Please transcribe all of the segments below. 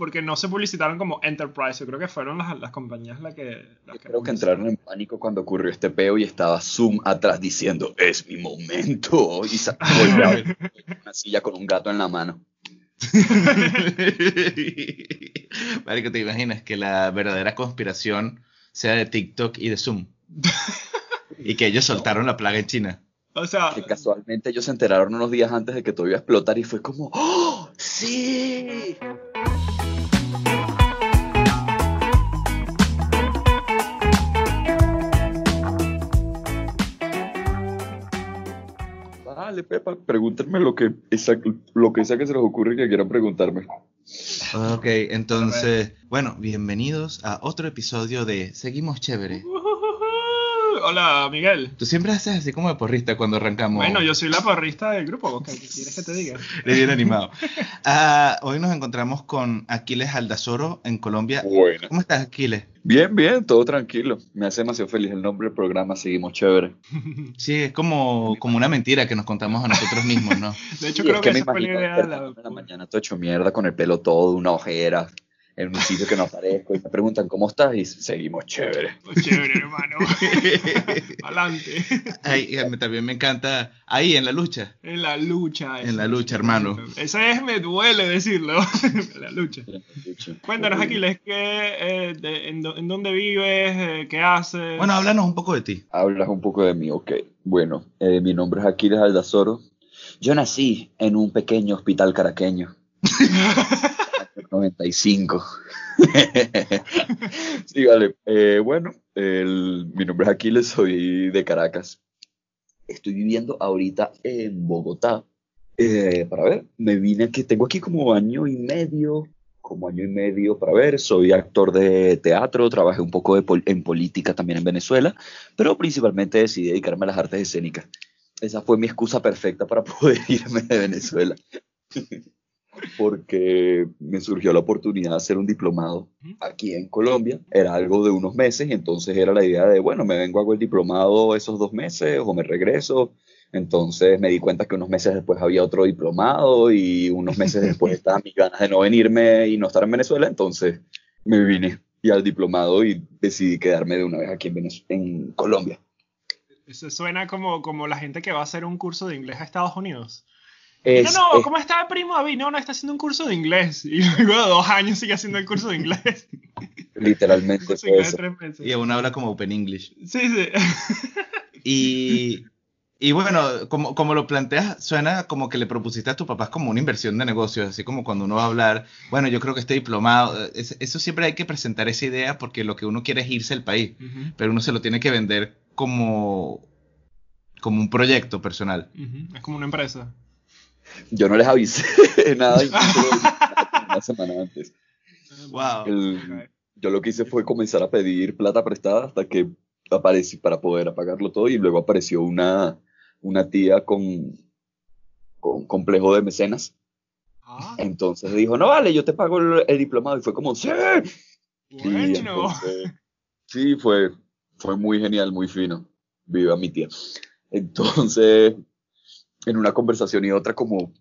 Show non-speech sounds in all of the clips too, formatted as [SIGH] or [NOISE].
porque no se publicitaron como Enterprise. Yo creo que fueron las, las compañías las que. Las Yo creo que entraron en pánico cuando ocurrió este peo y estaba Zoom atrás diciendo: Es mi momento. Y [LAUGHS] en una silla con un gato en la mano. [LAUGHS] Marico, ¿te imaginas que la verdadera conspiración sea de TikTok y de Zoom? [LAUGHS] y que ellos soltaron la plaga en China. O sea, Que casualmente ellos se enteraron unos días antes de que todo iba a explotar y fue como: ¡Oh! ¡Sí! Vale, Pepa, pregúntenme lo que, lo que sea que se les ocurre que quieran preguntarme. Ok, entonces, bueno, bienvenidos a otro episodio de Seguimos Chévere. Hola Miguel. Tú siempre haces así como de porrista cuando arrancamos. Bueno, yo soy la porrista del grupo. ¿Qué quieres que te diga? [LAUGHS] Eres bien animado. Ah, hoy nos encontramos con Aquiles Aldazoro en Colombia. Bueno. ¿Cómo estás, Aquiles? Bien, bien, todo tranquilo. Me hace demasiado feliz el nombre del programa, seguimos chévere. [LAUGHS] Sí, es como, como una mentira que nos contamos a nosotros mismos, ¿no? [LAUGHS] De hecho, creo es que, me esa fue la imagino idea la mañana todo hecho mierda, con el pelo todo, una ojera, en un sitio que no aparezco, y me preguntan cómo estás, y seguimos chévere. Pues chévere, hermano. [LAUGHS] Adelante. Ay, eh, también me encanta ahí en la lucha. En la lucha. En la lucha, hermano. Ese es, me duele decirlo. [LAUGHS] En la lucha. Cuéntanos, Aquiles, ¿qué, eh, de- en, do- en dónde vives? eh, ¿Qué haces? Bueno, háblanos un poco de ti. Hablas un poco de mí, ok. Bueno, eh, mi nombre es Aquiles Aldazoro. Yo nací en un pequeño hospital caraqueño. [LAUGHS] Año 95. [LAUGHS] sí, vale. Eh, bueno, el- mi nombre es Aquiles, soy de Caracas. Estoy viviendo ahorita en Bogotá. Eh, para ver, me vine aquí, tengo aquí como año y medio, como año y medio para ver, soy actor de teatro, trabajé un poco en política también en Venezuela, pero principalmente decidí dedicarme a las artes escénicas. Esa fue mi excusa perfecta para [LAUGHS] poder irme de Venezuela. [LAUGHS] Porque me surgió la oportunidad de hacer un diplomado aquí en Colombia. Era algo de unos meses y entonces era la idea de, bueno, me vengo, hago el diplomado esos dos meses o me regreso. Entonces me di cuenta que unos meses después había otro diplomado y unos meses después [LAUGHS] estaban mis ganas de no venirme y no estar en Venezuela. Entonces me vine y al diplomado y decidí quedarme de una vez aquí en, Venez- en Colombia. Eso suena como, como la gente que va a hacer un curso de inglés a Estados Unidos. Es- no, no, es- ¿cómo está primo David? No, no, está haciendo un curso de inglés. [LAUGHS] Y luego de dos años sigue haciendo el curso de inglés. [LAUGHS] literalmente fue eso. Y aún habla como Open English. Sí, sí. [LAUGHS] Y, y bueno, como, como lo planteas, suena como que le propusiste a tus papás como una inversión de negocios, así como cuando uno va a hablar, bueno, yo creo que estoy diplomado. eh, es- eso siempre hay que presentar esa idea porque lo que uno quiere es irse al país, pero uno se lo tiene que vender como, como un proyecto personal. Es como una empresa. Yo no les avisé [LAUGHS] nada una semana antes. Wow. El- yo lo que hice fue comenzar a pedir plata prestada hasta que aparecí para poder apagarlo todo y luego apareció una, una tía con, con complejo de mecenas. Ah, Entonces dijo, no vale, yo te pago el, el diplomado y fue como, sí. Y bueno. entonces, sí, fue, fue muy genial, muy fino. Viva mi tía. Entonces, en una conversación y otra, como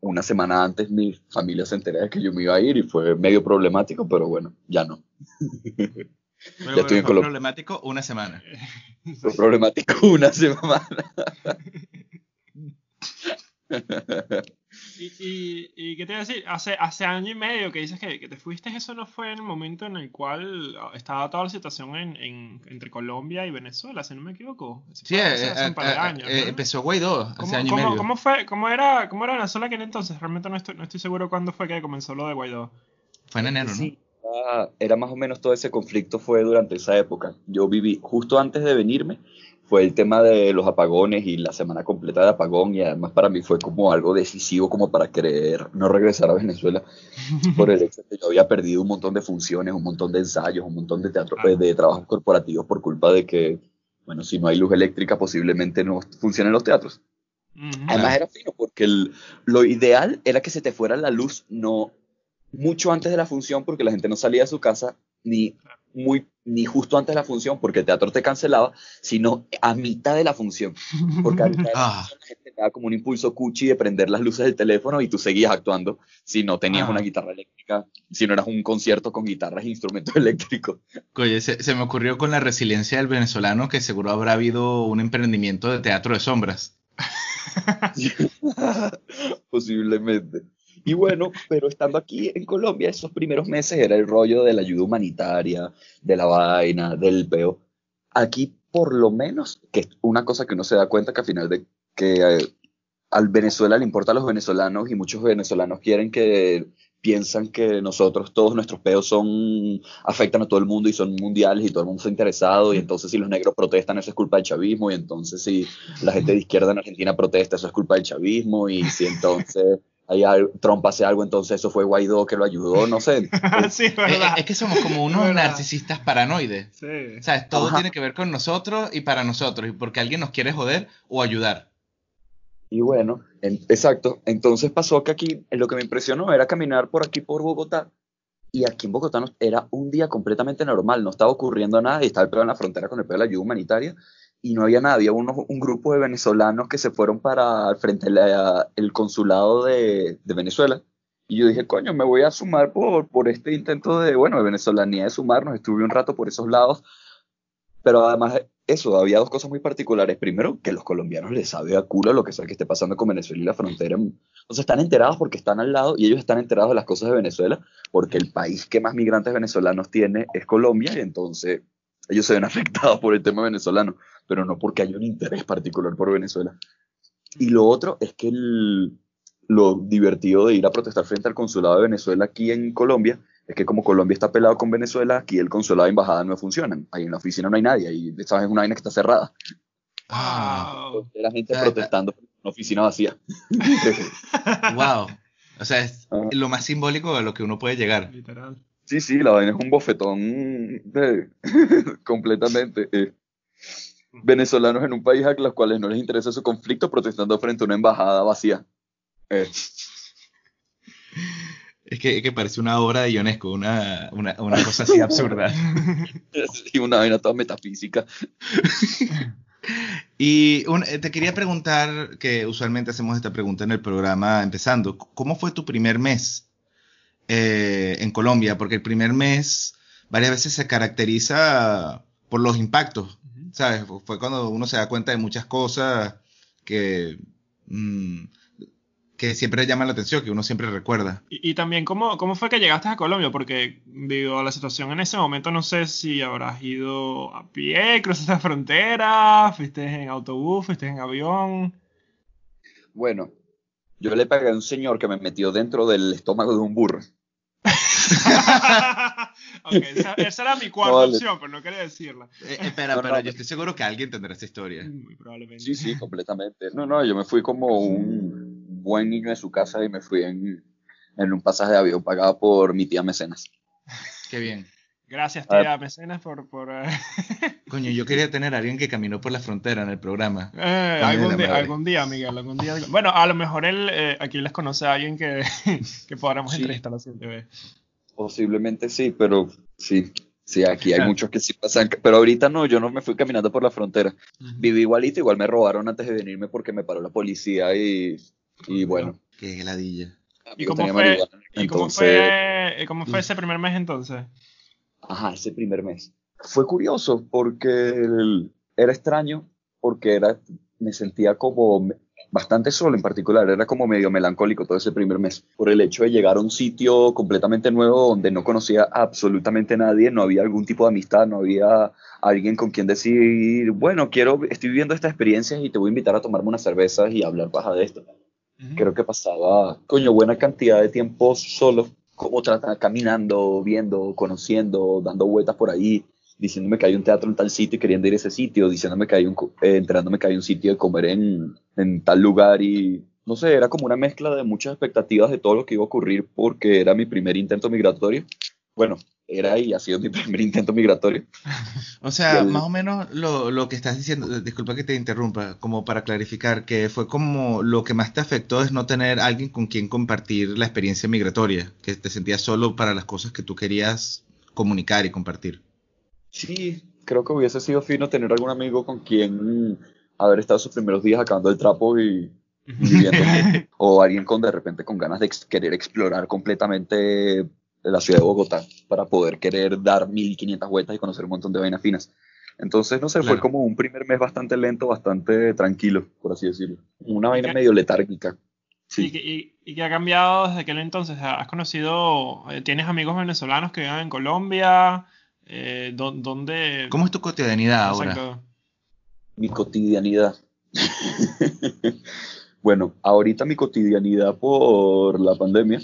una semana antes, mi familia se enteró de que yo me iba a ir y fue medio problemático, pero bueno, ya no. [LAUGHS] Ya estoy en fue problemático una semana. Fue problemático una semana. [LAUGHS] ¿Y, y, y qué te iba a decir? Hace, hace año y medio que dices que, que te fuiste, eso no fue el momento en el cual ah, estaba toda la situación en, en- entre Colombia y Venezuela, si no me equivoco. Eso Sí, eh, hace, eh, un par de eh, años. eh, ¿no? empezó Guaidó hace ¿Cómo, año y cómo- medio. cómo fue, cómo, era, ¿Cómo era Venezuela aquel entonces? Realmente no estoy, no estoy seguro cuándo fue que comenzó lo de Guaidó. Fue en enero, ¿no? Sí, era más o menos todo ese conflicto fue durante esa época. Yo viví justo antes de venirme, fue el tema de los apagones y la semana completa de apagón y además para mí fue como algo decisivo como para querer no regresar a Venezuela [LAUGHS] por el hecho de que yo había perdido un montón de funciones, un montón de ensayos, un montón de teatro, Claro. de trabajos corporativos por culpa de que, bueno, si no hay luz eléctrica posiblemente no funcionen los teatros. Además era fino porque el- lo ideal era que se te fuera la luz no mucho antes de la función porque la gente no salía de su casa ni muy ni justo antes de la función, porque el teatro te cancelaba, sino a mitad de la función. Porque a mitad de la [LAUGHS] Ah. función la gente te da como un impulso cuchi de prender las luces del teléfono y tú seguías actuando si no tenías Ah. una guitarra eléctrica, si no eras un concierto con guitarras e instrumentos [LAUGHS] eléctricos. Oye, se, se me ocurrió con la resiliencia del venezolano que seguro habrá habido un emprendimiento de teatro de sombras. [LAUGHS] Posiblemente. Y bueno, pero estando aquí en Colombia, esos primeros meses era el rollo de la ayuda humanitaria, de la vaina, del peo. Aquí, por lo menos, que es una cosa que uno se da cuenta que al final de que eh, al Venezuela le importa a los venezolanos y muchos venezolanos quieren que piensan que nosotros, todos nuestros peos son, afectan a todo el mundo y son mundiales y todo el mundo está interesado y entonces si los negros protestan eso es culpa del chavismo y entonces si la gente de izquierda en Argentina protesta eso es culpa del chavismo y si entonces al- Trump hace algo entonces eso fue Guaidó que lo ayudó, no sé. [LAUGHS] [LAUGHS] sí, es verdad. es que somos como unos verdad. narcisistas paranoides. Sí. ¿Sabes? Todo Ajá. tiene que ver con nosotros y para nosotros, y porque alguien nos quiere joder o ayudar. Y bueno, en- exacto. Entonces pasó que aquí lo que me impresionó era caminar por aquí por Bogotá. Y aquí en Bogotá no- era un día completamente normal, no estaba ocurriendo nada y estaba el pedo en la frontera con el pedo de la ayuda humanitaria y no había. Había unos- un grupo de venezolanos que se fueron para al frente del consulado de, de Venezuela. Y yo dije, coño, me voy a sumar por, por este intento de, bueno, de venezolanía de sumarnos. Estuve un rato por esos lados. Pero además, eso, había dos cosas muy particulares. Primero, que los colombianos les sabe a culo lo que sea que esté pasando con Venezuela y la frontera. Entonces están enterados porque están al lado y ellos están enterados de las cosas de Venezuela porque el país que más migrantes venezolanos tiene es Colombia y entonces ellos se ven [LAUGHS] afectados por el tema venezolano, pero no porque haya un interés particular por Venezuela. Y lo otro es que el- lo divertido de ir a protestar frente al consulado de Venezuela aquí en Colombia es que como Colombia está pelado con Venezuela, aquí el consulado y embajada no funcionan. Ahí en la oficina no hay nadie, y esa es una vaina que está cerrada. Wow. La gente Ah, protestando en una oficina vacía. [LAUGHS] wow. O sea, es Ah. lo más simbólico de lo que uno puede llegar. Literal. Sí, sí, la vaina es un bofetón de- [LAUGHS] completamente. eh. Venezolanos en un país a los cuales no les interesa su conflicto protestando frente a una embajada vacía. Eh, Es que, es que parece una obra de Ionesco, una, una, una cosa así absurda. [LAUGHS] y una vaina toda metafísica. [LAUGHS] Y un- eh, te quería preguntar, que usualmente hacemos esta pregunta en el programa empezando, ¿cómo fue tu primer mes eh, en Colombia? Porque el primer mes varias veces se caracteriza por los impactos. ¿sabes? Fue cuando uno se da cuenta de muchas cosas que, mm, que siempre llaman la atención, que uno siempre recuerda. Y, y también, ¿cómo, ¿cómo fue que llegaste a Colombia? Porque, debido a la situación en ese momento, no sé si habrás ido a pie, cruzaste la frontera, fuiste en autobús, fuiste en avión. Bueno, yo le pagué a un señor que me metió dentro del estómago de un burro. [LAUGHS] ok, esa, esa era mi cuarta Vale. opción, pero no quería decirla. Eh, espera, [LAUGHS] No, pero no. yo estoy seguro que alguien tendrá esta historia. Muy probablemente. Sí, sí, completamente. No, no, yo me fui como un buen niño de su casa y me fui en, en un pasaje de avión pagado por mi tía Mecenas. Qué bien. Gracias, tía Mecenas, por... por eh, [LAUGHS] Coño, yo quería tener a alguien que caminó por la frontera en el programa. eh, algún, día, algún día, Miguel, algún día. Bueno, a lo mejor él eh, aquí les conoce a alguien que, [LAUGHS] que podremos Sí. entrevistar la siguiente vez. Posiblemente sí, pero sí, sí, aquí hay muchos que sí pasan, pero ahorita no, yo no me fui caminando por la frontera. Ujú. Viví igualito, igual me robaron antes de venirme porque me paró la policía y, y bueno. Qué heladilla. ¿Y cómo fue, ¿y cómo fue, cómo fue ese primer mes entonces? Ajá, ese primer mes. Fue curioso porque el- era extraño, porque era, me sentía como bastante solo en particular, era como medio melancólico todo ese primer mes, por el hecho de llegar a un sitio completamente nuevo donde no conocía absolutamente nadie, no había algún tipo de amistad, no había alguien con quien decir, bueno, quiero, estoy viviendo esta experiencia y te voy a invitar a tomarme unas cervezas y hablar baja de esto creo que pasaba, coño, buena cantidad de tiempo solo, como trata, caminando, viendo, conociendo, dando vueltas por ahí, diciéndome que hay un teatro en tal sitio y queriendo ir a ese sitio, diciéndome que hay un, eh, enterándome que hay un sitio de comer en, en tal lugar y, no sé, era como una mezcla de muchas expectativas de todo lo que iba a ocurrir porque era mi primer intento migratorio. Bueno, era y ha sido mi [LAUGHS] primer intento migratorio. [LAUGHS] O sea, el- más o menos lo, lo que estás diciendo, disculpa que te interrumpa, como para clarificar, que fue como lo que más te afectó es no tener alguien con quien compartir la experiencia migratoria, que te sentías solo para las cosas que tú querías comunicar y compartir. Sí, creo que hubiese sido fino tener algún amigo con quien haber estado sus primeros días acabando el trapo y viviendo. [LAUGHS] o alguien con de repente con ganas de ex- querer explorar completamente la ciudad de Bogotá para poder querer dar 1500 vueltas y conocer un montón de vainas finas. Entonces, no sé, fue como un primer mes bastante lento, bastante tranquilo, por así decirlo. Una vaina medio letárgica. ¿Y, Sí. y, y qué ha cambiado desde aquel entonces? ¿Has conocido, eh, tienes amigos venezolanos que viven en Colombia? Eh, ¿dó- ¿Dónde? ¿Cómo es tu cotidianidad ahora? Exacto. Mi cotidianidad. [LAUGHS] bueno, ahorita mi cotidianidad por la pandemia.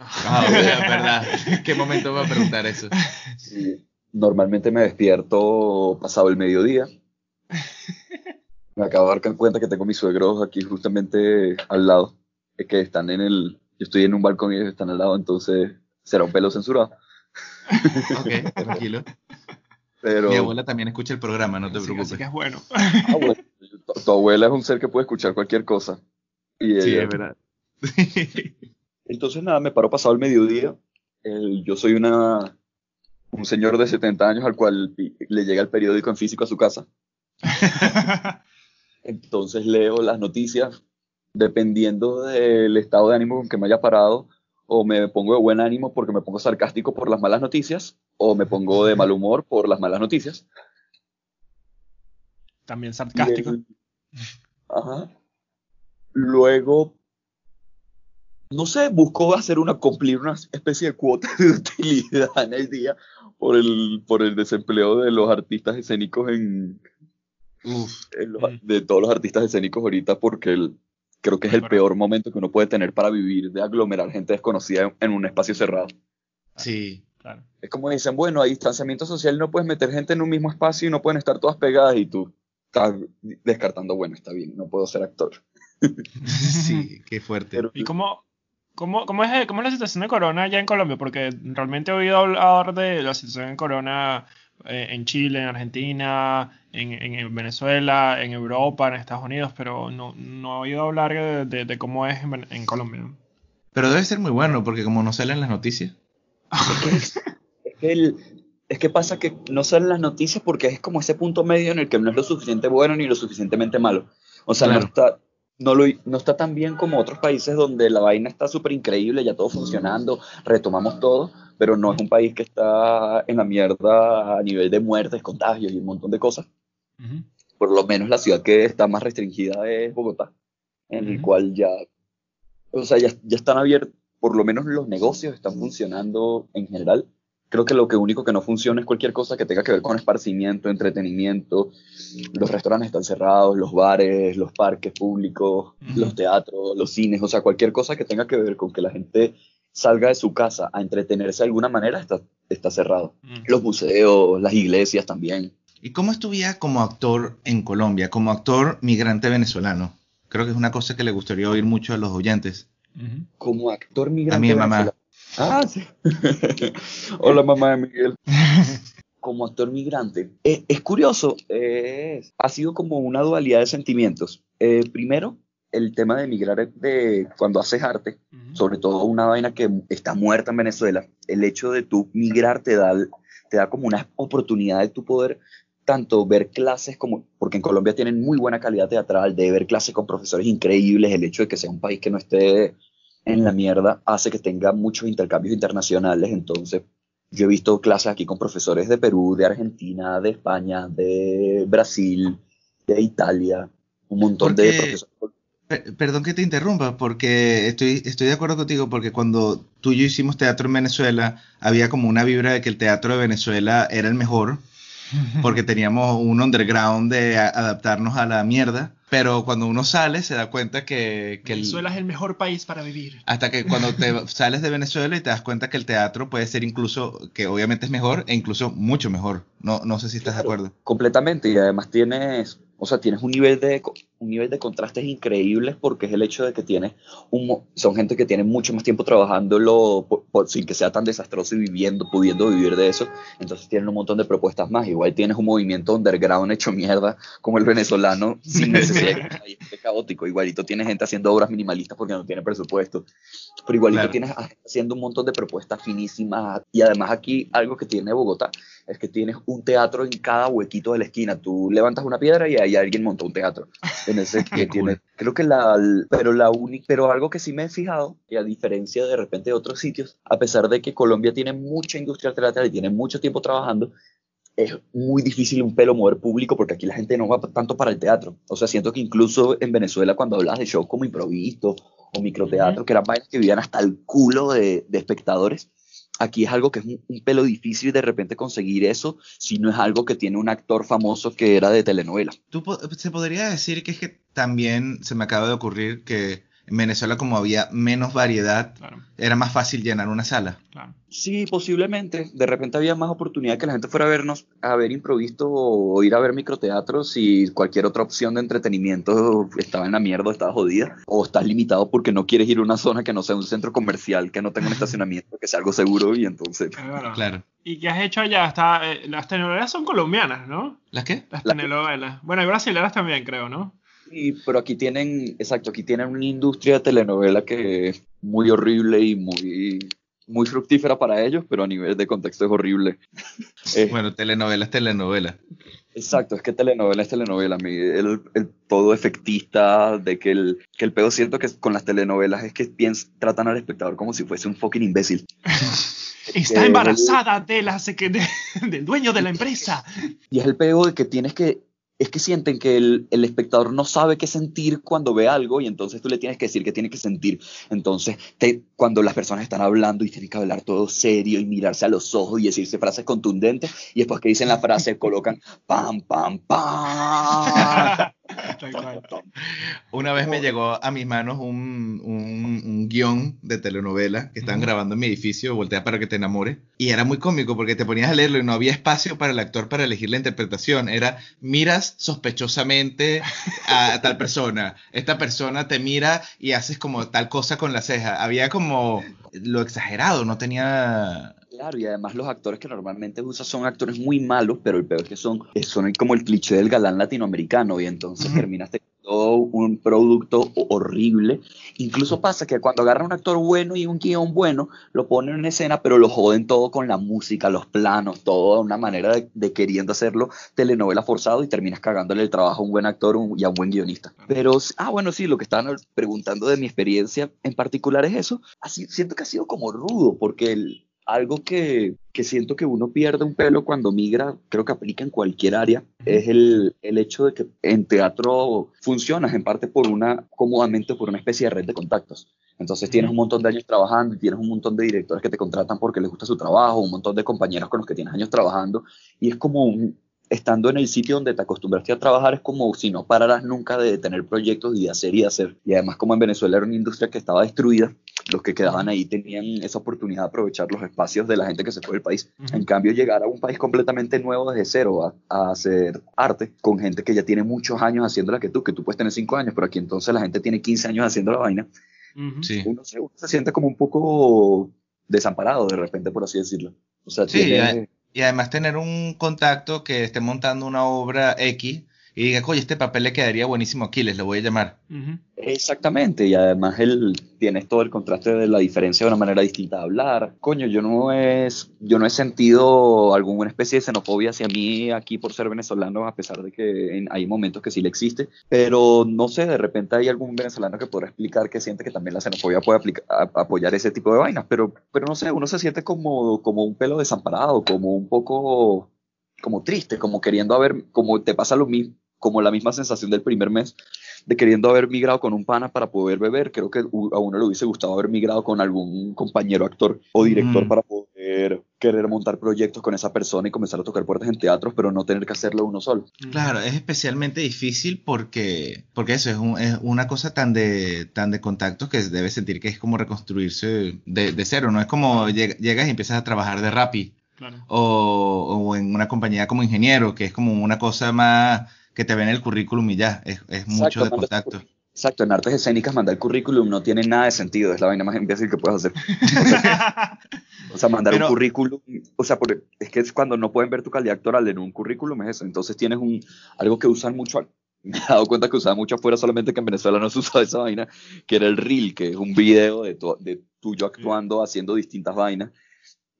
Ah, [LAUGHS] verdad, verdad. ¿Qué momento va a preguntar eso? Sí, Normalmente me despierto pasado el mediodía. Me acabo de dar cuenta que tengo mis suegros aquí justamente al lado. Es que están en el. Yo estoy en un balcón y ellos están al lado, entonces será un pelo censurado. Ok, tranquilo. Pero. Mi abuela también escucha el programa, no te Así, preocupes. así que es bueno. Ah, bueno, tu, tu abuela es un ser que puede escuchar cualquier cosa. Y Sí, es verdad. [LAUGHS] Entonces, nada, me paro pasado el mediodía. El- yo soy una, un señor de 70 años al cual le llega el periódico en físico a su casa. [LAUGHS] Entonces leo las noticias dependiendo del estado de ánimo con que me haya parado. O me pongo de buen ánimo porque me pongo sarcástico por las malas noticias. O me pongo de mal humor por las malas noticias. También sarcástico. el- Ajá. Luego, no sé, busco hacer una, cumplir una especie de cuota de utilidad en el día por el, por el desempleo de los artistas escénicos en, Uf, en los- Mm. de todos los artistas escénicos ahorita porque el- creo que es el peor momento que uno puede tener para vivir, de aglomerar gente desconocida en, en un espacio cerrado. sí. Claro. Es como dicen, bueno, hay distanciamiento social, no puedes meter gente en un mismo espacio y no pueden estar todas pegadas y tú estás descartando, bueno, está bien, no puedo ser actor. [LAUGHS] Sí, qué fuerte. Pero- ¿Y cómo, cómo, cómo, es, cómo es la situación de Corona allá en Colombia? Porque realmente he oído hablar de la situación de Corona eh, en Chile, en Argentina, en, en- en Venezuela, en Europa, en Estados Unidos, pero no, no he oído hablar de, de- de cómo es en, en Colombia. Pero debe ser muy bueno, porque como no salen las noticias. Es que, el- es que pasa que no salen las noticias porque es como ese punto medio en el que no es lo suficiente bueno ni lo suficientemente malo. O sea, Claro. no, está, no, lo, no está tan bien como otros países donde la vaina está súper increíble, ya todo funcionando, retomamos todo, pero no es un país que está en la mierda a nivel de muertes, contagios y un montón de cosas. Por lo menos la ciudad que está más restringida es Bogotá, en el Ujú. cual ya, o sea, ya, ya están abiertos, por lo menos los negocios están funcionando en general. Creo que lo que único que no funciona es cualquier cosa que tenga que ver con esparcimiento, entretenimiento. Los restaurantes están cerrados, los bares, los parques públicos, los teatros, los cines, o sea, cualquier cosa que tenga que ver con que la gente salga de su casa a entretenerse de alguna manera está, está cerrado. Los museos, las iglesias también. ¿Y cómo es tu vida como actor en Colombia, como actor migrante venezolano? Creo que es una cosa que le gustaría oír mucho a los oyentes. Como actor migrante. A mi mamá. Venezolano. Ah, sí. [LAUGHS] Hola, mamá de Miguel. [LAUGHS] Como actor migrante. Eh, es curioso, eh, ha sido como una dualidad de sentimientos. Eh, primero, el tema de emigrar de cuando haces arte, sobre todo una vaina que está muerta en Venezuela. El hecho de tú migrar te da, te da como una oportunidad de tu poder tanto ver clases como, porque en Colombia tienen muy buena calidad teatral, de ver clases con profesores increíbles, el hecho de que sea un país que no esté en la mierda hace que tenga muchos intercambios internacionales, entonces yo he visto clases aquí con profesores de Perú, de Argentina, de España, de Brasil, de Italia, un montón de profesores. Per- Perdón que te interrumpa, porque estoy, estoy de acuerdo contigo, porque cuando tú y yo hicimos teatro en Venezuela, había como una vibra de que el teatro de Venezuela era el mejor, porque teníamos un underground de a- adaptarnos a la mierda, pero cuando uno sale se da cuenta que, que el- Venezuela es el mejor país para vivir. hasta que cuando te [LAUGHS] sales de Venezuela y te das cuenta que el teatro puede ser incluso, que obviamente es mejor, e incluso mucho mejor. No, no sé si estás de acuerdo. Completamente, y además tienes, o sea, tienes un nivel de, un nivel de contrastes increíbles porque es el hecho de que tienes un, son gente que tiene mucho más tiempo trabajándolo por- por- sin que sea tan desastroso y viviendo, pudiendo vivir de eso. Entonces tienen un montón de propuestas más. Igual tienes un movimiento underground hecho mierda como el venezolano [LAUGHS] sin necesidad de que caótico. Igualito tienes gente haciendo obras minimalistas porque no tiene presupuesto. Pero igualito Claro. tienes haciendo un montón de propuestas finísimas. Y además aquí algo que tiene Bogotá es que tienes un teatro en cada huequito de la esquina. Tú levantas una piedra y ahí alguien montó un teatro. En ese [LAUGHS] que tiene, creo que la, pero la única, pero algo que sí me he fijado, y a diferencia de repente de otros sitios, a pesar de que Colombia tiene mucha industria teatral y tiene mucho tiempo trabajando, es muy difícil un pelo mover público porque aquí la gente no va tanto para el teatro. O sea, siento que incluso en Venezuela cuando hablas de shows como improvisto o microteatro, Ujú. que eran vainas que vivían hasta el culo de, de espectadores, aquí es algo que es un, pelo difícil de repente conseguir eso si no es algo que tiene un actor famoso que era de telenovela. Tú po- se podría decir que es que también se me acaba de ocurrir que en Venezuela como había menos variedad, Claro, era más fácil llenar una sala. claro. Sí, posiblemente. De repente había más oportunidad que la gente fuera a vernos, a ver improvisto o ir a ver microteatros y cualquier otra opción de entretenimiento estaba en la mierda, o estaba jodida. O estás limitado porque no quieres ir a una zona que no sea un centro comercial, que no tenga un [LAUGHS] estacionamiento, que sea algo seguro y entonces... Claro. ¿Y qué has hecho allá? Está, eh, las telenovelas son colombianas, ¿no? ¿Las qué? Las La- telenovelas. Bueno, hay brasileras también, creo, ¿no? Sí, pero aquí tienen, exacto, aquí tienen una industria de telenovela que es muy horrible y muy, muy fructífera para ellos, pero a nivel de contexto es horrible. [LAUGHS] Eh, Bueno, telenovelas, telenovelas. Exacto, es que telenovela es telenovela. El, el todo efectista, de que el, que el pedo siento que con las telenovelas es que piens- tratan al espectador como si fuese un fucking imbécil. [LAUGHS] Está Eh, embarazada de la de- del dueño de la empresa. Y es el pedo de que tienes que, es que sienten que el, el espectador no sabe qué sentir cuando ve algo y entonces tú le tienes que decir qué tiene que sentir. Entonces, cuando las personas están hablando y tienen que hablar todo serio y mirarse a los ojos y decirse frases contundentes y después que dicen la frase colocan pam, pam, pam. [LAUGHS] Tal cual. Una vez me llegó a mis manos un, un- un guion de telenovela que estaban grabando en mi edificio, Voltea para que te enamore. Y era muy cómico porque te ponías a leerlo y no había espacio para el actor para elegir la interpretación. Era, miras sospechosamente a tal persona. Esta persona te mira y haces como tal cosa con la ceja. Había como lo exagerado, no tenía... Claro, y además los actores que normalmente usa son actores muy malos, pero el peor es que son, eh, son como el cliché del galán latinoamericano y entonces Ujú. terminas teniendo un producto ho- horrible. Incluso pasa que cuando agarran un actor bueno y un guion bueno, lo ponen en escena, pero lo joden todo con la música, los planos, todo de una manera de, de queriendo hacerlo telenovela forzado y terminas cagándole el trabajo a un buen actor un- y a un buen guionista. Pero, ah, bueno, sí, lo que estaban preguntando de mi experiencia en particular es eso. Así, siento que ha sido como rudo, porque el, algo que, que siento que uno pierde un pelo cuando migra, creo que aplica en cualquier área, es el, el hecho de que en teatro funcionas en parte por una, cómodamente por una especie de red de contactos. Entonces tienes un montón de años trabajando y tienes un montón de directores que te contratan porque les gusta su trabajo, un montón de compañeros con los que tienes años trabajando y es como un, estando en el sitio donde te acostumbraste a trabajar es como si no pararas nunca de tener proyectos y de hacer y de hacer. Y además como en Venezuela era una industria que estaba destruida, los que quedaban ahí tenían esa oportunidad de aprovechar los espacios de la gente que se fue del país. En cambio, llegar a un país completamente nuevo desde cero a, a hacer arte con gente que ya tiene muchos años haciéndola que tú, que tú puedes tener cinco años, pero aquí entonces la gente tiene 15 años haciendo la vaina. Ujú. Sí. Uno se, uno se siente como un poco desamparado de repente, por así decirlo. O sea, Sí, tiene- Y además tener un contacto que esté montando una obra X y diga, oye, este papel le quedaría buenísimo aquí, les lo voy a llamar. Exactamente, y además él tienes todo el contraste de la diferencia de una manera distinta de hablar. Coño, yo no es, yo no he sentido alguna especie de xenofobia hacia mí aquí por ser venezolano, a pesar de que en- hay momentos que sí le existe, pero no sé, de repente hay algún venezolano que podrá explicar que siente que también la xenofobia puede aplica- a- apoyar ese tipo de vainas, pero, pero no sé, uno se siente como, como un pelo desamparado, como un poco, como triste, como queriendo haber, como te pasa lo mismo, como la misma sensación del primer mes de queriendo haber migrado con un pana para poder beber. Creo que a uno le hubiese gustado haber migrado con algún compañero actor o director Mm. para poder querer montar proyectos con esa persona y comenzar a tocar puertas en teatros, pero no tener que hacerlo uno solo. Claro, es especialmente difícil porque, porque eso es, un- es una cosa tan de, tan de contactos que debes sentir que es como reconstruirse de, de cero, no es como lleg- llegas y empiezas a trabajar de Rappi Claro. o, o en una compañía como ingeniero, que es como una cosa más que te ven el currículum y ya, es, es mucho Exacto, de contacto. Exacto, en artes escénicas mandar el currículum no tiene nada de sentido, es la vaina más imbécil que puedes hacer. O [LAUGHS] sea, o sea, mandar Pero- un currículum, o sea, es que es cuando no pueden ver tu calidad actoral en un currículum, es eso. Entonces tienes un, algo que usan mucho, me he dado cuenta que usaban mucho afuera, solamente que en Venezuela no se usaba esa vaina, que era el reel, que es un video de, tu- de tuyo actuando, haciendo distintas vainas.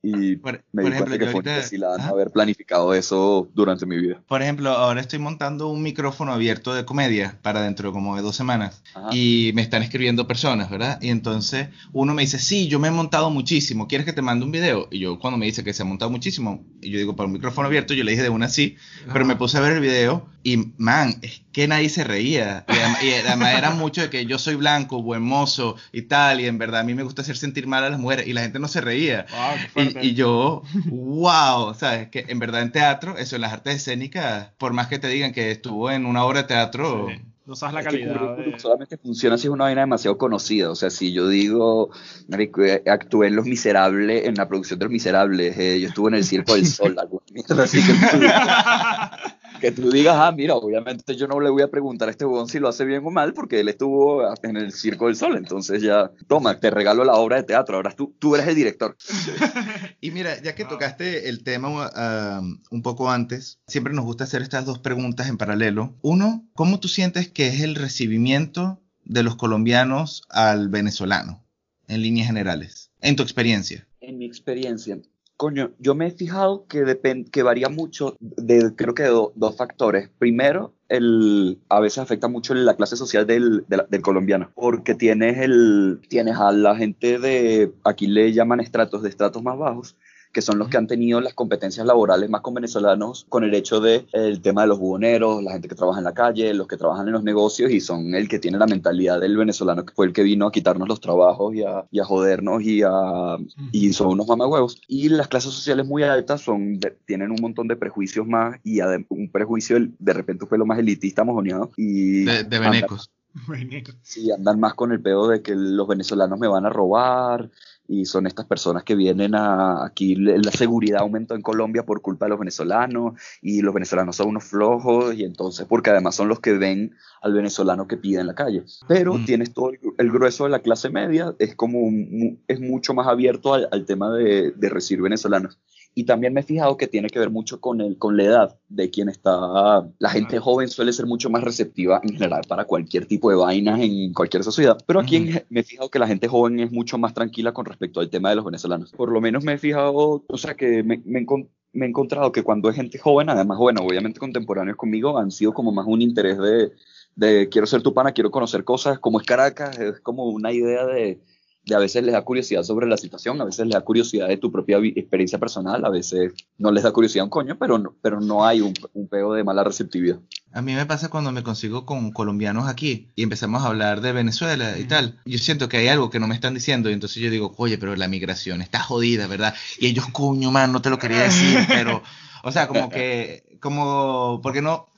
Y Por, me por di ejemplo, cuenta que yo fue ahorita- imbécil Ajá. haber planificado eso durante mi vida. Por ejemplo, ahora estoy montando un micrófono abierto de comedia para dentro de como de dos semanas Ajá. y me están escribiendo personas, ¿verdad? Y entonces uno me dice, sí, yo me he montado muchísimo, ¿quieres que te mande un video? Y yo cuando me dice que se ha montado muchísimo, y yo digo, para un micrófono abierto, yo le dije de una sí, pero me puse a ver el video y, man, es que nadie se reía. Y además, era mucho de que yo soy blanco, buen mozo y tal, y en verdad a mí me gusta hacer sentir mal a las mujeres y la gente no se reía. Wow. Y, y yo, wow, ¿sabes? Que en verdad en teatro, eso en las artes escénicas, por más que te digan que estuvo en una obra de teatro, Sí. No sabes la Es que calidad. de- solamente funciona si es una vaina demasiado conocida. O sea, si yo digo, eh, actué en Los Miserables, en la producción de Los Miserables, eh, yo estuve en el Circo del Sol, [LAUGHS] alguna mierda así que [LAUGHS] que tú digas, ah, mira, obviamente yo no le voy a preguntar a este huevón si lo hace bien o mal, porque él estuvo en el Circo del Sol. Entonces ya, toma, te regalo la obra de teatro, ahora tú, tú eres el director. [LAUGHS] Y mira, ya que tocaste el tema ah, un poco antes, siempre nos gusta hacer estas dos preguntas en paralelo. Uno, ¿cómo tú sientes que es el recibimiento de los colombianos al venezolano, en líneas generales, en tu experiencia? En mi experiencia, coño, yo me he fijado que, que varía mucho de, creo que de do- dos factores. Primero, el, a veces afecta mucho la clase social del, de la- del colombiano, porque tienes, el, tienes a la gente de, aquí le llaman estratos, de estratos más bajos, que son los que han tenido las competencias laborales más con venezolanos con el hecho de el tema de los buhoneros, la gente que trabaja en la calle, los que trabajan en los negocios y son el que tiene la mentalidad del venezolano que fue el que vino a quitarnos los trabajos y a, y a jodernos y a, y son unos mamagüevos. Y las clases sociales muy altas son de- tienen un montón de prejuicios más y un prejuicio de repente fue lo más elitista mojoneado y De, de venecos. [LAUGHS] Sí, andan más con el pedo de que los venezolanos me van a robar y son estas personas que vienen a aquí la seguridad aumentó en Colombia por culpa de los venezolanos y los venezolanos son unos flojos y entonces porque además son los que ven al venezolano que pide en la calle. Pero Mm. tienes todo el, el grueso de la clase media, es como mu- es mucho más abierto al, al tema de, de recibir venezolanos. Y también me he fijado que tiene que ver mucho con, el, con la edad de quien está. La gente joven suele ser mucho más receptiva en general para cualquier tipo de vainas en cualquier sociedad. Pero aquí en- me he fijado que la gente joven es mucho más tranquila con respecto al tema de los venezolanos. Por lo menos me he fijado, o sea, que me, me me he encontrado que cuando es gente joven, además, bueno, obviamente contemporáneos conmigo, han sido como más un interés de, de quiero ser tu pana, quiero conocer cosas, como es Caracas, es como una idea de, de a veces les da curiosidad sobre la situación, a veces les da curiosidad de tu propia experiencia personal, a veces no les da curiosidad un coño, pero no, pero no hay un, un pego de mala receptividad. A mí me pasa cuando me consigo con colombianos aquí y empezamos a hablar de Venezuela y tal. Yo siento que hay algo que no me están diciendo y entonces yo digo, oye, pero la migración está jodida, ¿verdad? Y ellos, coño, man, no te lo quería decir, pero, o sea, como que, como, porque no,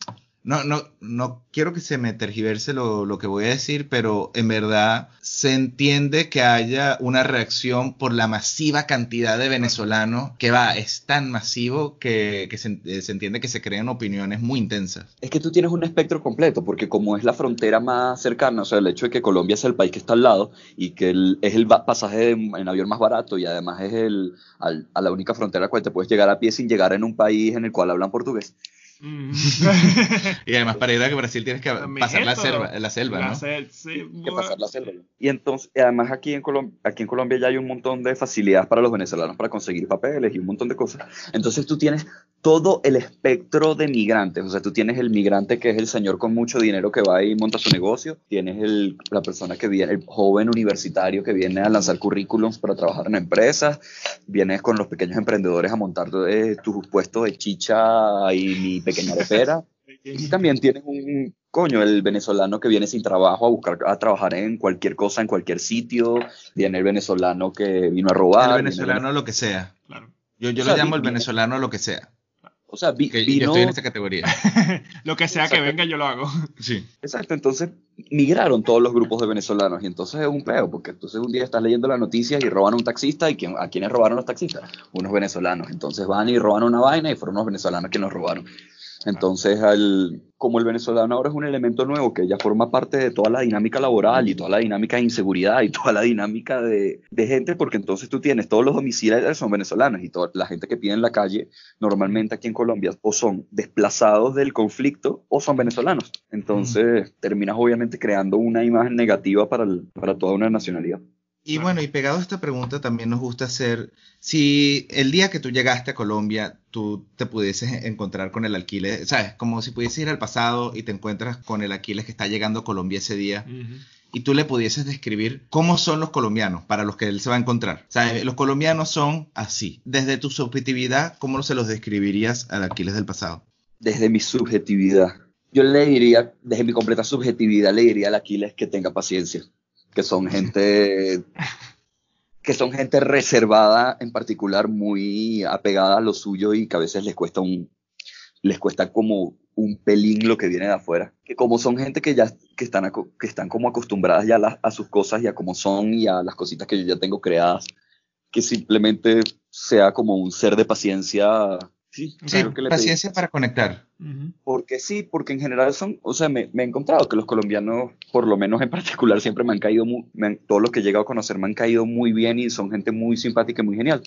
no, no, no quiero que se me tergiverse lo, lo que voy a decir, pero en verdad se entiende que haya una reacción por la masiva cantidad de venezolanos que va, es tan masivo que, eh, se entiende que se crean opiniones muy intensas. Es que tú tienes un espectro completo, porque como es la frontera más cercana, o sea, el hecho de que Colombia es el país que está al lado y que es el pasaje en avión más barato y además es el, a la única frontera a la cual puedes llegar a pie sin llegar en un país en el cual hablan portugués. Mm. [LAUGHS] Y además para ir a Brasil tienes que También pasar la selva, la selva, la ¿no? sel- sí, que pasar la selva. Y entonces, además aquí en, Colom- aquí en Colombia ya hay un montón de facilidades para los venezolanos para conseguir papeles y un montón de cosas. Entonces tú tienes todo el espectro de migrantes. O sea, tú tienes el migrante que es el señor con mucho dinero que va y monta su negocio. Tienes el, la persona que viene, el joven universitario que viene a lanzar currículums para trabajar en empresas. Vienes con los pequeños emprendedores a montar eh, tus puestos de chicha y mi pequeña arepera. Y también tienes un coño, el venezolano que viene sin trabajo a buscar a trabajar en cualquier cosa, en cualquier sitio. Viene el venezolano que vino a robar. El viene venezolano lo que sea. Claro. Yo, yo O sea, lo llamo el venezolano lo que sea. O sea, vi- Que yo vino. estoy en esa categoría. [LAUGHS] Lo que sea que venga, yo lo hago. Sí. Exacto, entonces migraron todos los grupos de venezolanos y entonces es un peo, porque entonces un día estás leyendo las noticias y roban a un taxista y ¿quién- ¿a quiénes robaron los taxistas? Unos venezolanos. Entonces van y roban una vaina y fueron unos venezolanos quienes los robaron. Entonces, al, como el venezolano ahora es un elemento nuevo que ya forma parte de toda la dinámica laboral y toda la dinámica de inseguridad y toda la dinámica de, de gente, porque entonces tú tienes todos los domiciliarios son venezolanos y toda la gente que pide en la calle normalmente aquí en Colombia o son desplazados del conflicto o son venezolanos. Entonces, terminas obviamente creando una imagen negativa para, el- para toda una nacionalidad. Y bueno, y pegado a esta pregunta también nos gusta hacer, si el día que tú llegaste a Colombia, tú te pudieses encontrar con el Aquiles, ¿sabes? Como si pudieses ir al pasado y te encuentras con el Aquiles que está llegando a Colombia ese día, y tú le pudieses describir cómo son los colombianos para los que él se va a encontrar. ¿Sabes? Los colombianos son así. Desde tu subjetividad, ¿cómo se los describirías al Aquiles del pasado? Desde mi subjetividad, yo le diría, desde mi completa subjetividad, le diría al Aquiles que tenga paciencia, que son gente [LAUGHS] que son gente reservada en particular, muy apegada a lo suyo y que a veces les cuesta un, les cuesta como un pelín lo que viene de afuera. Que como son gente que ya que están, que están como acostumbradas ya a, las- a sus cosas y a cómo son y a las cositas que yo ya tengo creadas, que simplemente sea como un ser de paciencia. Sí, Sí, creo que le pedí- paciencia para conectar. Ujú. porque sí, porque en general son, o sea, me, me he encontrado que los colombianos, por lo menos en particular, siempre me han caído, muy, me han- todos los que he llegado a conocer me han caído muy bien y son gente muy simpática y muy genial.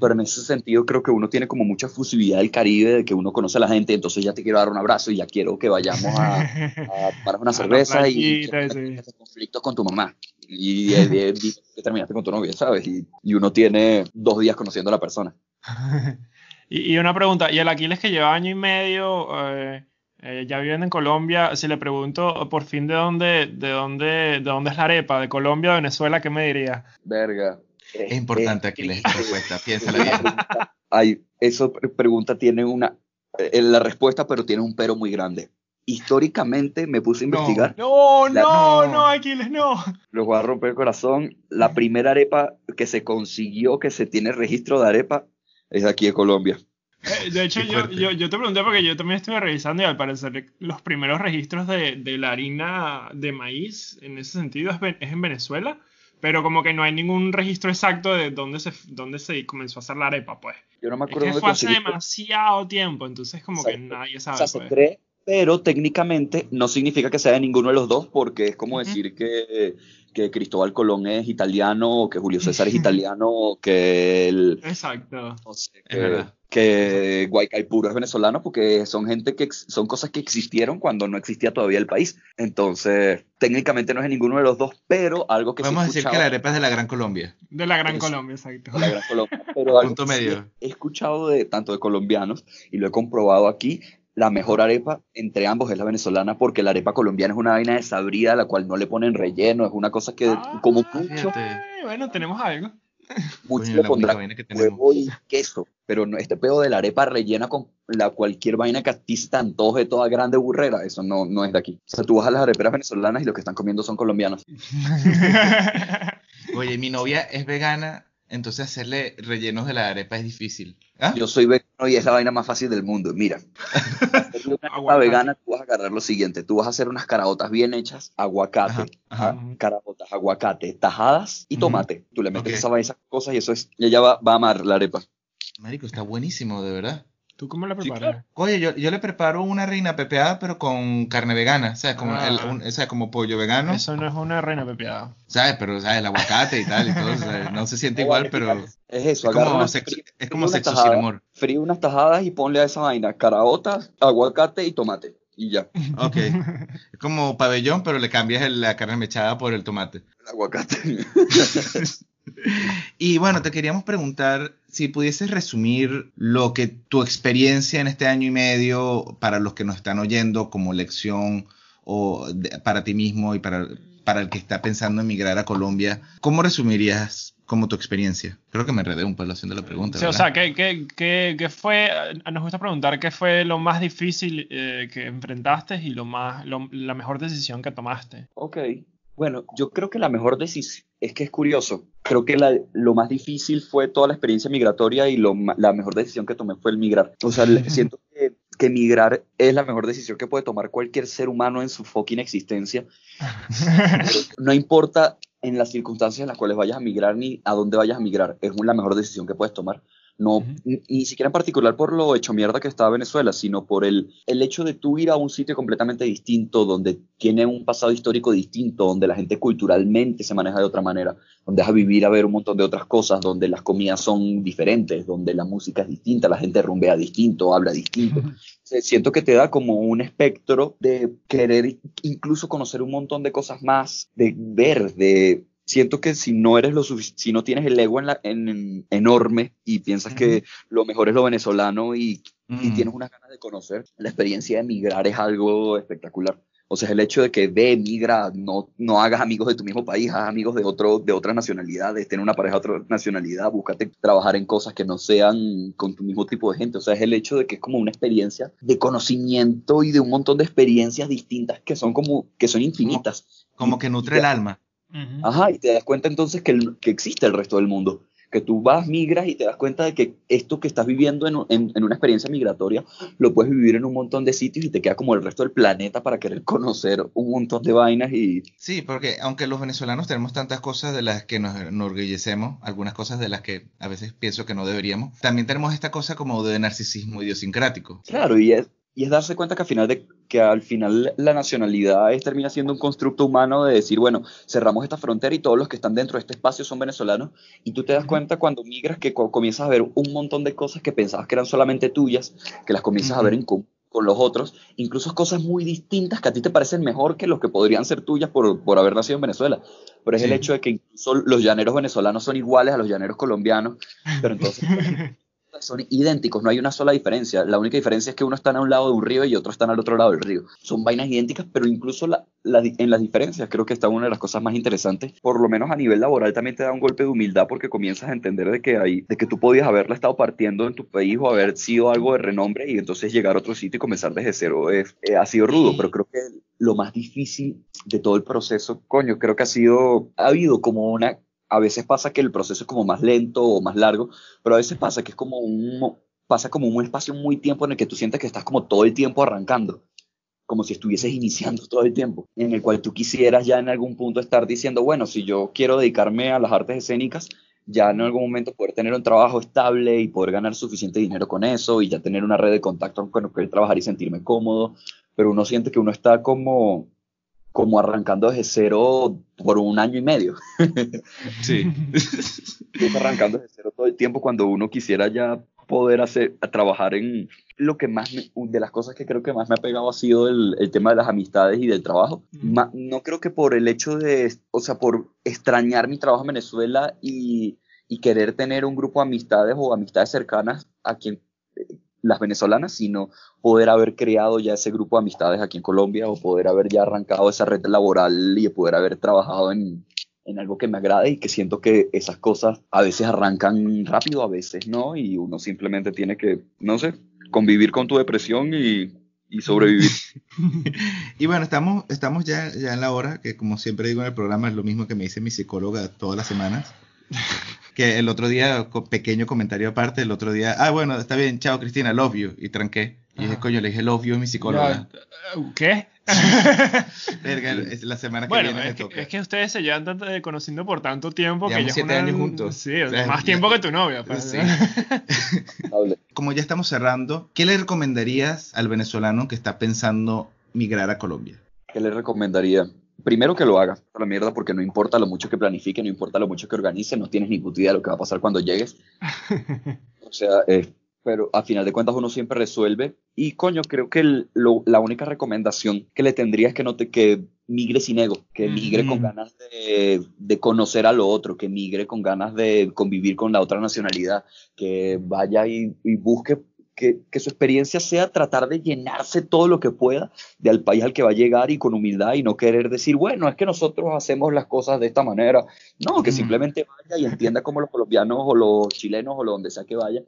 Pero en ese sentido creo que uno tiene como mucha fusividad del Caribe, de que uno conoce a la gente, entonces ya te quiero dar un abrazo y ya quiero que vayamos a, a [LAUGHS] tomar una cerveza y playita, sí. tengas conflictos con tu mamá. Y [LAUGHS] que terminaste con tu novia, ¿sabes? Y, y uno tiene dos días conociendo a la persona. [LAUGHS] Y, y una pregunta, ¿y el Aquiles que lleva año y medio, eh, eh, ya viviendo en Colombia, si le pregunto por fin de dónde, de dónde, de dónde es la arepa, de Colombia o Venezuela, ¿qué me diría? Verga. Es importante Aquiles esta respuesta, [LAUGHS] piénsala bien. Ay, esa pregunta tiene una, eh, la respuesta, pero tiene un pero muy grande. Históricamente me puse a investigar, No, La- no, no. no, Aquiles, no. los voy a romper el corazón, la primera arepa que se consiguió, que se tiene registro de arepa, es de aquí de Colombia. Eh, De hecho, yo, yo, yo te pregunté porque yo también estuve revisando y al parecer los primeros registros de, de la harina de maíz en ese sentido es, es en Venezuela, pero como que no hay ningún registro exacto de dónde se, dónde se comenzó a hacer la arepa, pues. Yo no me Es acuerdo que dónde fue hace demasiado tiempo, entonces como que Exacto. nadie O sabe, sea, se pues. cree, pero técnicamente no significa que sea de ninguno de los dos, porque es como Ujú. decir que, que Cristóbal Colón es italiano, o que Julio César es [LAUGHS] italiano, o que el, Exacto. no sé, Es que, que Guaycaipuro es venezolano, porque son gente que son cosas que existieron cuando no existía todavía el país. Entonces, técnicamente no es de ninguno de los dos, pero algo que sí Podemos he decir que la arepa es de la Gran Colombia. De la Gran. Colombia, exacto. de la Gran Colombia, pero [LAUGHS] algo Punto sí medio. he escuchado de tanto de colombianos y lo he comprobado aquí. La mejor arepa entre ambos es la venezolana porque la arepa colombiana es una vaina desabrida a la cual no le ponen relleno, es una cosa que Ah, como mucho, fíjate. Ay, bueno, tenemos algo. mucho Coño, le pondrán que huevo y queso, pero no, este pedo de la arepa rellena con la cualquier vaina que a ti se te antoje toda grande burrera, eso no, no es de aquí. O sea, tú vas a las areperas venezolanas y lo que están comiendo son colombianos. [LAUGHS] Oye, mi novia es vegana, entonces hacerle rellenos de la arepa es difícil. ¿Ah? Yo soy vegano y es la vaina más fácil del mundo. Mira, [LAUGHS] hacerle una vegana, tú vas a agarrar lo siguiente: tú vas a hacer unas caraotas bien hechas, aguacate, Ajá, ajá. ah, caraotas, aguacate, tajadas y tomate. Tú le metes Ok. esa vaina, esas cosas y eso es, y ella va, va a amar la arepa. Marico, está buenísimo, de verdad. ¿Tú cómo la Sí, preparas? Oye, yo, yo le preparo una reina pepeada, pero con carne vegana, ¿sabes? Como, Ah. el, un- o sea, como pollo vegano, Eso no es una reina pepeada. ¿sabes? Pero, ¿sabes? El aguacate y tal, y todo, o sea, no se siente igual, pero es Es eso, agarra como sexo, es como sexo tajada, sin amor. Fríe unas tajadas y ponle a esa vaina caraotas, aguacate y tomate. Y ya, Ok. Es como pabellón, pero le cambias el- la carne mechada por el tomate. el aguacate. [LAUGHS] Y bueno, te queríamos preguntar si pudieses resumir lo que tu experiencia en este año y medio para los que nos están oyendo como lección o de- para ti mismo y para, para el que está pensando en migrar a Colombia, ¿cómo resumirías como tu experiencia? Creo que me enredé un pelo haciendo la pregunta. Sí, o sea, ¿qué, qué, qué, qué fue? Nos gusta preguntar qué fue lo más difícil eh, que enfrentaste y lo más, lo- la mejor decisión que tomaste. Ok. Bueno, yo creo que la mejor decisión, es que es curioso, creo que la- lo más difícil fue toda la experiencia migratoria y lo, la mejor decisión que tomé fue el migrar. O sea, siento que, que emigrar es la mejor decisión que puede tomar cualquier ser humano en su fucking existencia. [LAUGHS] no importa en las circunstancias en las cuales vayas a migrar ni a dónde vayas a migrar, es la mejor decisión que puedes tomar. No, ni, siquiera en particular por lo hecho mierda que está Venezuela, sino por el, el hecho de tú ir a un sitio completamente distinto, donde tiene un pasado histórico distinto, donde la gente culturalmente se maneja de otra manera, donde vas a vivir a ver un montón de otras cosas, donde las comidas son diferentes, donde la música es distinta, la gente rumbea distinto, habla distinto. Siento que te da como un espectro de querer incluso conocer un montón de cosas más, de ver, de siento que si no eres lo si no tienes el ego en la, en, enorme y piensas que lo mejor es lo venezolano y, y, tienes unas ganas de conocer, la experiencia de emigrar es algo espectacular. O sea, el hecho de que ve, migra, no, no hagas amigos de tu mismo país, haz amigos de, otro, de otras nacionalidades, tener una pareja de otra nacionalidad, búscate trabajar en cosas que no sean con tu mismo tipo de gente. O sea, es el hecho de que es como una experiencia de conocimiento y de un montón de experiencias distintas que son como, que son infinitas. Como, que nutre el alma. Ajá, y te das cuenta entonces que, que, existe el resto del mundo. Que tú vas, migras y te das cuenta de que esto que estás viviendo en, en, en, una experiencia migratoria lo puedes vivir en un montón de sitios y te queda como el resto del planeta para querer [LAUGHS] conocer un montón de vainas y... Sí, porque aunque los venezolanos tenemos tantas cosas de las que nos enorgullecemos, algunas cosas de las que a veces pienso que no deberíamos, también tenemos esta cosa como de narcisismo idiosincrático. Claro, y es, y es darse cuenta que al final de que al final la nacionalidad es, termina siendo un constructo humano de decir, bueno, cerramos esta frontera y todos los que están dentro de este espacio son venezolanos. Y tú te das cuenta cuando migras que comienzas a ver un montón de cosas que pensabas que eran solamente tuyas, que las comienzas a ver en común con los otros, incluso cosas muy distintas que a ti te parecen mejor que los que podrían ser tuyas por, por haber nacido en Venezuela. Pero es el hecho de que incluso los llaneros venezolanos son iguales a los llaneros colombianos, pero entonces [LAUGHS] son idénticos, no hay una sola diferencia. La única diferencia es que uno está a un lado de un río y otro está al otro lado del río. Son vainas idénticas, pero incluso la, en las diferencias creo que está una de las cosas más interesantes. Por lo menos a nivel laboral también te da un golpe de humildad porque comienzas a entender de que, hay, de que tú podías haberla estado partiendo en tu país o haber sido algo de renombre y entonces llegar a otro sitio y comenzar desde cero. Eh, ha sido rudo, pero creo que lo más difícil de todo el proceso, coño, creo que ha sido, ha habido como una a veces pasa que el proceso es como más lento o más largo, pero a veces pasa que es como un, pasa como un espacio muy tiempo en el que tú sientes que estás como todo el tiempo arrancando, como si estuvieses iniciando todo el tiempo, en el cual tú quisieras ya en algún punto estar diciendo, bueno, si yo quiero dedicarme a las artes escénicas, ya en algún momento poder tener un trabajo estable y poder ganar suficiente dinero con eso y ya tener una red de contacto con el que trabajar y sentirme cómodo, pero uno siente que uno está como como arrancando desde cero por un año y medio. Sí. arrancando desde cero todo el tiempo cuando uno quisiera ya poder hacer, trabajar en lo que más, de las cosas que creo que más me ha pegado ha sido el, el tema de las amistades y del trabajo. no creo que por el hecho de, o sea, por extrañar mi trabajo en Venezuela y, y querer tener un grupo de amistades o amistades cercanas a quien las venezolanas, sino poder haber creado ya ese grupo de amistades aquí en Colombia o poder haber ya arrancado esa red laboral y poder haber trabajado en, en algo que me agrade y que siento que esas cosas a veces arrancan rápido, a veces no, y uno simplemente tiene que, no sé, convivir con tu depresión y, y sobrevivir. [LAUGHS] y bueno, estamos, estamos ya, ya en la hora, que como siempre digo en el programa, es lo mismo que me dice mi psicóloga todas las semanas. Que el otro día, pequeño comentario aparte, el otro día, ah, bueno, está bien, chao Cristina, love you, y tranqué. Y dije, coño, le dije love you a mi psicóloga. ¿Qué? [LAUGHS] es la semana que bueno, viene es, que, es que ustedes se llevan tanto, conociendo por tanto tiempo que ya siete años juntos. Sí, más tiempo que tu novia. Pues, sí. [LAUGHS] Como ya estamos cerrando, ¿qué le recomendarías al venezolano que está pensando migrar a Colombia? ¿Qué le recomendaría? Primero que lo haga, por la mierda, porque no importa lo mucho que planifique, no importa lo mucho que organice, no tienes ni puta idea de lo que va a pasar cuando llegues. [LAUGHS] o sea, eh, pero a final de cuentas uno siempre resuelve. Y coño, creo que la única recomendación que le tendría es que no te que migre sin ego, que migre con ganas de, de, conocer a lo otro, que migre con ganas de convivir con la otra nacionalidad, que vaya y, y busque que, su experiencia sea tratar de llenarse todo lo que pueda del país al que va a llegar y con humildad y no querer decir, bueno, es que nosotros hacemos las cosas de esta manera. No, que simplemente vaya y entienda cómo los colombianos o los chilenos o lo donde sea que vaya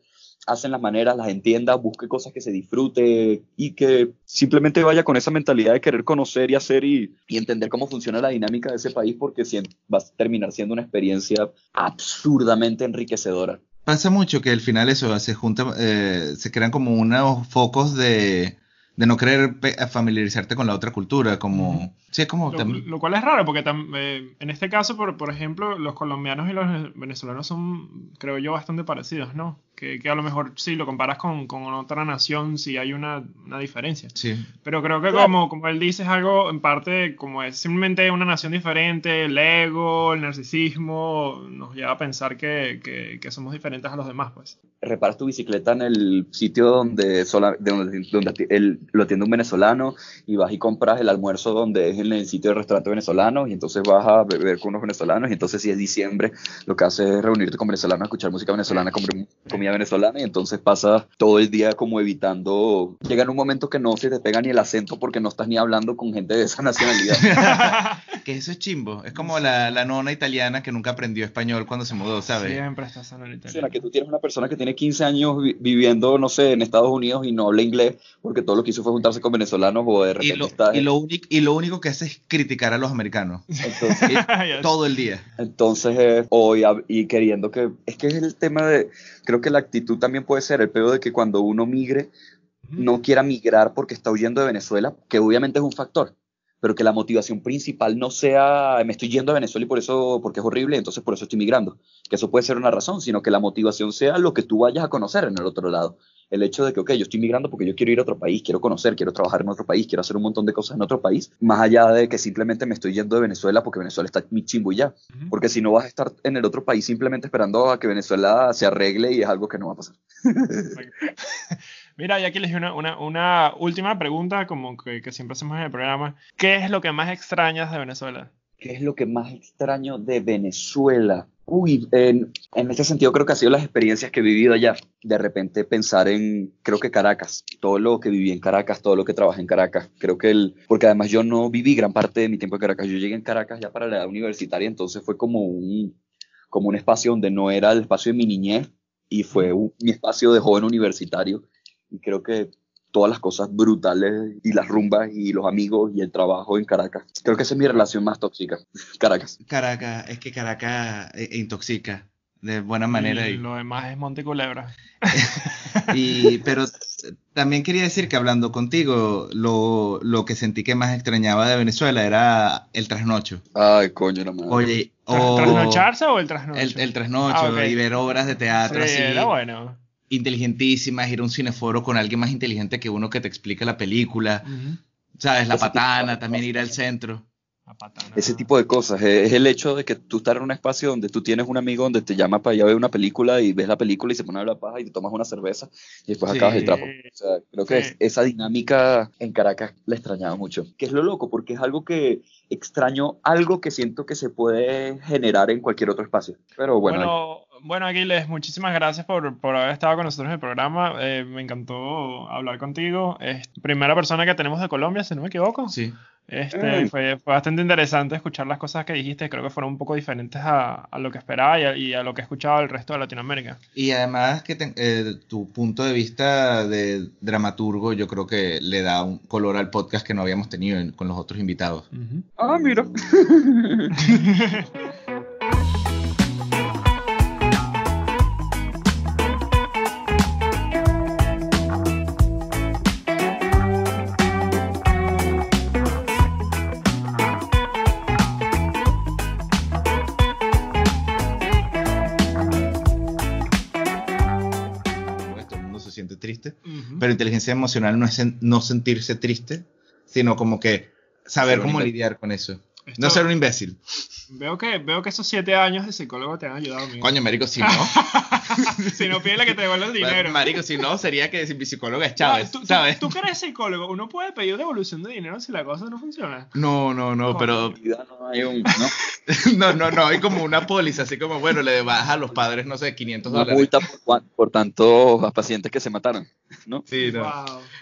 hacen las maneras, las entienda, busque cosas que se disfrute y que simplemente vaya con esa mentalidad de querer conocer y hacer y, y entender cómo funciona la dinámica de ese país porque va a terminar siendo una experiencia absurdamente enriquecedora pasa mucho que al final eso se junta, eh, se crean como unos focos de, de no querer familiarizarte con la otra cultura, como... Sí, es como... Lo, lo cual es raro, porque tam- eh, en este caso, por, por ejemplo, los colombianos y los venezolanos son, creo yo, bastante parecidos, ¿no? Que, que a lo mejor si lo comparas con, con otra nación, sí hay una, una diferencia. sí. Pero creo que como, como él dice, es algo en parte como es simplemente una nación diferente, el ego, el narcisismo, nos lleva a pensar que, que, que somos diferentes a los demás, pues. reparas tu bicicleta en el sitio donde, sola- de donde, donde el- lo atiende un venezolano y vas y compras el almuerzo donde es en el sitio de restaurante venezolano y entonces vas a beber con unos venezolanos y entonces si es diciembre lo que haces es reunirte con venezolanos, escuchar música venezolana, comer comida venezolana y entonces pasas todo el día como evitando, llega en un momento que no se te pega ni el acento porque no estás ni hablando con gente de esa nacionalidad. [LAUGHS] Que eso es chimbo. Es como la, la nona italiana que nunca aprendió español cuando se mudó, ¿sabes? Siempre estás en el O sea, italiano. que tú tienes una persona que tiene 15 años vi- viviendo, no sé, en Estados Unidos y no habla inglés porque todo lo que hizo fue juntarse con venezolanos o de Y repente lo, está... y, lo único, y lo único que hace es criticar a los americanos. [LAUGHS] Entonces, [LAUGHS] Todo el día. entonces eh, hoy y queriendo que... Es que es el tema de... Creo que la actitud también puede ser el peor de que cuando uno migre, no quiera migrar porque está huyendo de Venezuela, que obviamente es un factor, pero que la motivación principal no sea me estoy yendo a Venezuela y por eso, porque es horrible, entonces por eso estoy migrando. Que eso puede ser una razón, sino que la motivación sea lo que tú vayas a conocer en el otro lado. El hecho de que, ok, yo estoy migrando porque yo quiero ir a otro país, quiero conocer, quiero trabajar en otro país, quiero hacer un montón de cosas en otro país, más allá de que simplemente me estoy yendo de Venezuela porque Venezuela está mi chimbo y ya. Ujú. Porque si no vas a estar en el otro país simplemente esperando a que Venezuela se arregle y es algo que no va a pasar. [LAUGHS] Mira, y aquí les una, una, una última pregunta, como que, que siempre hacemos en el programa. ¿Qué es lo que más extrañas de Venezuela? ¿Qué es lo que más extraño de Venezuela? Uy, en, en este sentido creo que ha sido las experiencias que he vivido allá. De repente pensar en, creo que Caracas, todo lo que viví en Caracas, todo lo que trabajé en Caracas. Creo que el, porque además yo no viví gran parte de mi tiempo en Caracas. Yo llegué en Caracas ya para la edad universitaria, entonces fue como un, como un espacio donde no era el espacio de mi niñez y fue un- mi espacio de joven universitario. Y creo que todas las cosas brutales y las rumbas y los amigos y el trabajo en Caracas. Creo que esa es mi relación más tóxica. [LAUGHS] Caracas. Caracas, es que Caracas eh, intoxica de buena manera. Y Y, lo demás es Monte Culebra. [LAUGHS] y- pero también quería decir que hablando contigo, lo, lo que sentí que más extrañaba de Venezuela era el trasnocho. Ay, coño, la madre. Oye, ¿Tras- o ¿Trasnocharse o el trasnocho? el, el trasnocho Ah, y ver obras de teatro Sí, así. era bueno. Inteligentísimas, ir a un cineforo con alguien más inteligente que uno que te explica la película, Ujú. ¿sabes? La Ese tipo de patana, también ir al centro. La patana. Ese tipo de cosas. Es el hecho de que tú estás en un espacio donde tú tienes un amigo donde te llama para ir a ver una película y ves la película y se pone a hablar paja y te tomas una cerveza y después Sí. acabas el trapo. O sea, creo que Sí. es- esa dinámica en Caracas la extrañaba mucho. Que es lo loco, porque es algo que extraño, algo que siento que se puede generar en cualquier otro espacio. Pero bueno, Bueno, bueno, Aquiles, muchísimas gracias por, por haber estado con nosotros en el programa. Eh, me encantó hablar contigo. Es primera persona que tenemos de Colombia, si no me equivoco. Sí. Este, Mm. fue, fue bastante interesante escuchar las cosas que dijiste. Creo que fueron un poco diferentes a, a lo que esperaba y a, y a lo que he escuchado del resto de Latinoamérica. Y además que te- eh, tu punto de vista de dramaturgo yo creo que le da un color al podcast que no habíamos tenido en- con los otros invitados. ah, mira. [LAUGHS] [LAUGHS] pero inteligencia emocional no es sen- no sentirse triste, sino como que saber cómo lidiar con eso. Esto- No ser un imbécil. veo, que, veo que esos siete años de psicólogo te han ayudado. amigo. Coño, marico, si no. [LAUGHS] [LAUGHS] si no, pídele que te devuelva el dinero. Marico, si no, sería que mi psicóloga es Chávez, tú, tú- ¿sabes? tú que eres psicólogo, uno puede pedir devolución de dinero si la cosa no funciona. No, no, no, pero No hay un, ¿no? [LAUGHS] no, no, no, hay como una póliza, así como, bueno, le baja a los padres, no sé, 500 Una dólares. multa por, por tantos pacientes que se mataron, ¿no? Sí, no. Wow.